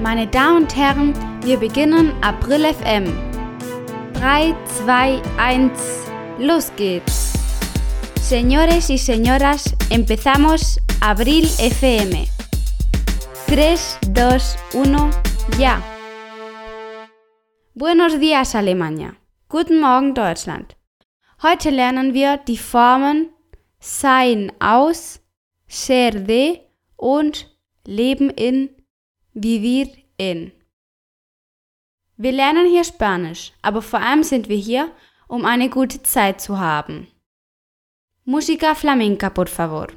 Meine Damen und Herren, wir beginnen April FM. 3, 2, 1, los geht's. Señores y señoras, empezamos Abril FM. 3, 2, 1, ya. Buenos días Alemania. Guten Morgen Deutschland. Heute lernen wir die Formen sein aus, ser de und leben in, vivir in. Wir lernen hier Spanisch, aber vor allem sind wir hier, um eine gute Zeit zu haben. Música flamenca, por favor.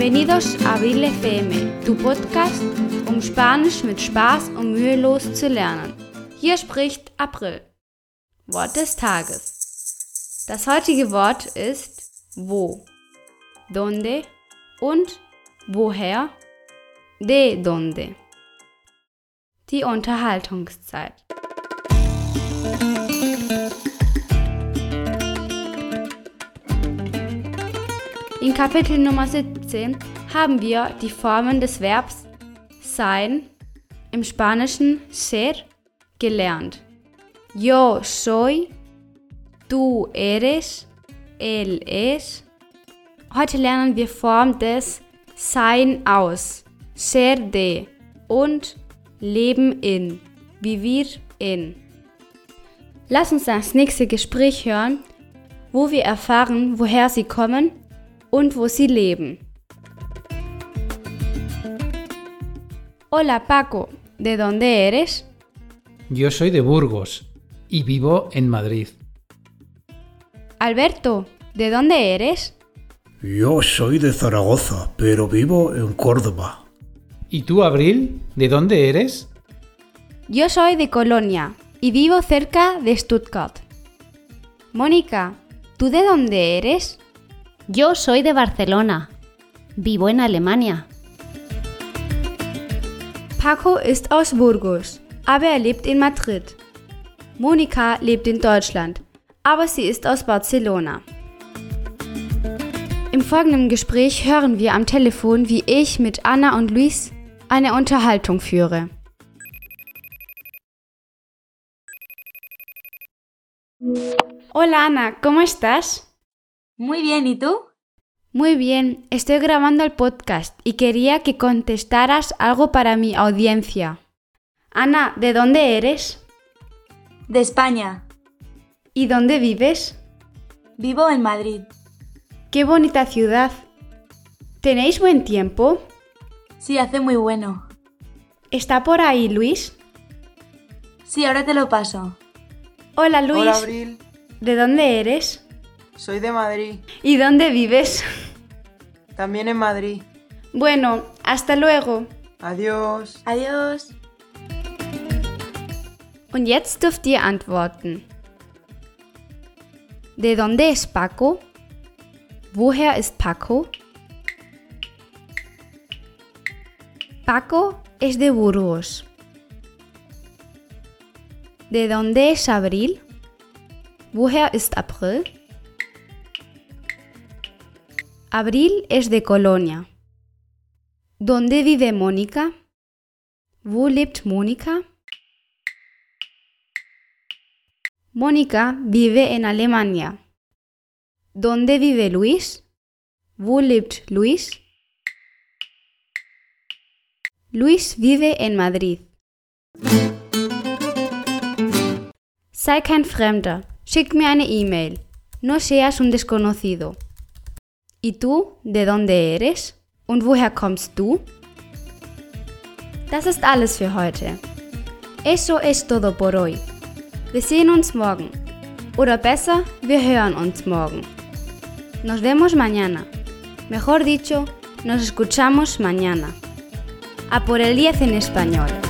Bienvenidos a Abril FM, tu Podcast, um Spanisch mit Spaß und mühelos zu lernen. Hier spricht April. Wort des Tages. Das heutige Wort ist wo, donde und woher, de donde. Die Unterhaltungszeit. In Kapitel Nummer 17 haben wir die Formen des Verbs sein im Spanischen ser gelernt. Yo soy, du eres, él es. Heute lernen wir Form des sein aus, ser de und leben in, vivir in. Lass uns das nächste Gespräch hören, wo wir erfahren, woher sie kommen und wo sie leben. Hola Paco, ¿de dónde eres? Yo soy de Burgos y vivo en Madrid. Alberto, ¿de dónde eres? Yo soy de Zaragoza, pero vivo en Córdoba. ¿Y tú, Abril? ¿De dónde eres? Yo soy de Colonia y vivo cerca de Stuttgart. Mónica, ¿tú de dónde eres? Yo soy de Barcelona. Vivo en Alemania. Paco ist aus Burgos, aber er lebt in Madrid. Monika lebt in Deutschland, aber sie ist aus Barcelona. Im folgenden Gespräch hören wir am Telefon, wie ich mit Anna und Luis eine Unterhaltung führe. Hola Ana, ¿cómo estás? Muy bien, ¿y tú? Muy bien, estoy grabando el podcast y quería que contestaras algo para mi audiencia. Ana, ¿de dónde eres? De España. ¿Y dónde vives? Vivo en Madrid. Qué bonita ciudad. ¿Tenéis buen tiempo? Sí, hace muy bueno. ¿Está por ahí Luis? Sí, ahora te lo paso. Hola Luis. Hola Abril, ¿De dónde eres? Soy de Madrid, ¿Y dónde vives? también en Madrid. Bueno, hasta luego. Adiós. Adiós. Und jetzt dürft ihr antworten. ¿De dónde es Paco? Woher ist Paco? Paco es de Burgos. ¿De dónde es Abril? Woher ist April? Abril es de Colonia. ¿Dónde vive Mónica? Wo lebt Mónica? Mónica vive en Alemania. ¿Dónde vive Luis? Wo lebt Luis? Luis vive en Madrid. Sei kein Fremder. Schick mir eine E-Mail. No seas un desconocido. ¿Y tú? ¿De dónde eres? Und woher kommst du? Das ist alles für heute. Eso es todo por hoy. Wir sehen uns morgen. Oder besser, wir hören uns morgen. Nos vemos mañana. Mejor dicho, nos escuchamos mañana. A por el 10 en español.